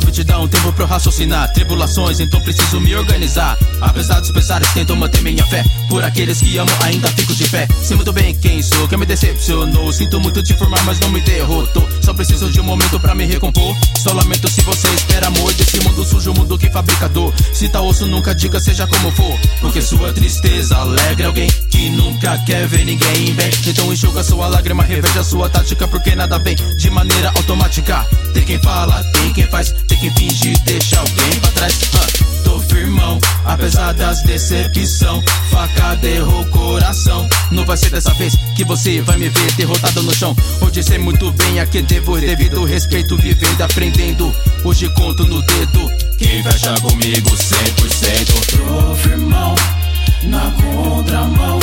aptidão, tempo pra eu raciocinar. Tribulações, então preciso me organizar. Apesar dos pesares, tento manter minha fé. Por aqueles que amo, ainda fico de pé. Sei muito bem quem sou, quem me decepcionou. Sinto muito te informar, mas não me derrotou. Só preciso de um momento pra me recompor. Só lamento se você espera amor desse mundo sujo, mundo que fabrica dor. Se tá osso, nunca diga, seja como for. Porque sua tristeza alegra alguém que quer ver ninguém bem. Então enxuga sua lágrima, reveja sua tática, porque nada vem de maneira automática. Tem quem fala, tem quem faz, tem quem finge, deixa alguém pra trás. Uh, tô firmão, apesar das decepção. Facada errou coração. Não vai ser dessa vez que você vai me ver derrotado no chão. Hoje sei muito bem a que devo devido respeito, vivendo, aprendendo. Hoje conto no dedo. Quem fecha comigo 100%? Tô firmão, na contramão.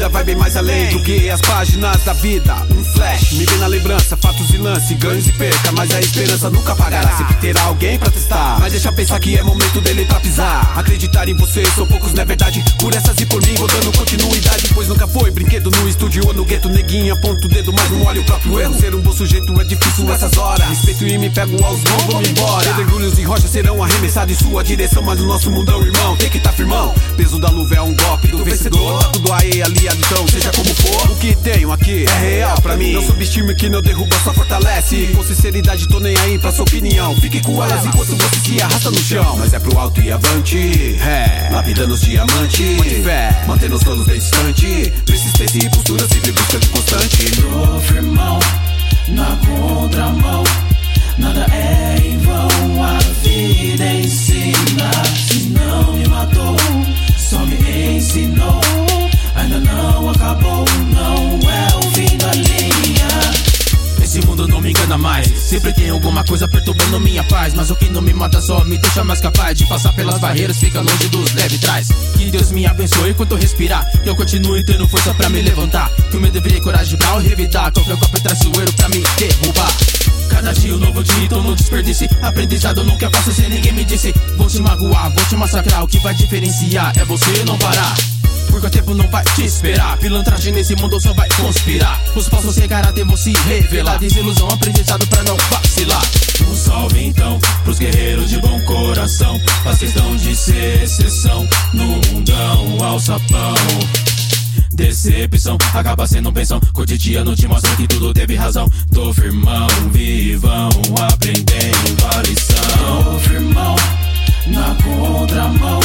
Adormecida vai bem mais além do que as páginas da vida. Um flash, me vem na lembrança, fatos e lance, ganhos e perca, mas a esperança nunca pagará. Sempre terá alguém pra testar, mas deixa pensar que é momento dele pra pisar. Acreditar em você, são poucos, não é verdade. Por essas e por mim, vou dando continuidade, pois nunca foi brinquedo no estúdio ou no gueto. Neguinha, aponta o dedo, mas não olha o próprio erro. Ser um bom sujeito é difícil essas horas. Respeito e me pego aos mãos, vou embora. Pedregulhos e rochas serão arremessados em sua direção, mas o nosso mundão, irmão, tem que tá firmão. Peso da luva é um golpe do vencedor. Tá tudo aí, aliado, então, seja como for. O que tenho aqui é real pra mim. Não subestime que não derruba, só fortalece. Com sinceridade, tô nem aí pra sua opinião. Fique com elas enquanto você se arrasta no chão. Mas é pro alto e avante. É, lapidando os diamantes. Mande fé, mantendo os tolos distante. Persistência e postura sempre buscando constante. Tô firmão, na contramão. Nada é em vão, a vida ensina. Sempre tem alguma coisa perturbando minha paz. Mas o que não me mata só me deixa mais capaz de passar pelas barreiras, fica longe dos leve trás. Que Deus me abençoe enquanto eu respirar. Que eu continue tendo força pra me levantar. Que o medo deveria coragem pra eu revidar. Qualquer copo é traiçoeiro pra me derrubar. Cada dia um novo dia, então não desperdice. Aprendizado nunca é fácil se ninguém me disse. Vou te magoar, vou te massacrar. O que vai diferenciar é você não parar. Porque o tempo não vai te esperar. Pilantragem nesse mundo só vai conspirar. Os passos chegaram até você se revelar. Desilusão aprendizado pra não vacilar. Um salve então pros guerreiros de bom coração. Assistam de ser exceção no mundão alçapão. Decepção acaba sendo pensão. Cotidiano te mostra que tudo teve razão. Tô firmão, vivão, aprendendo a lição. Tô firmão, na contramão.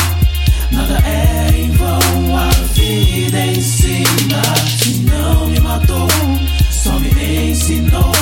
You know.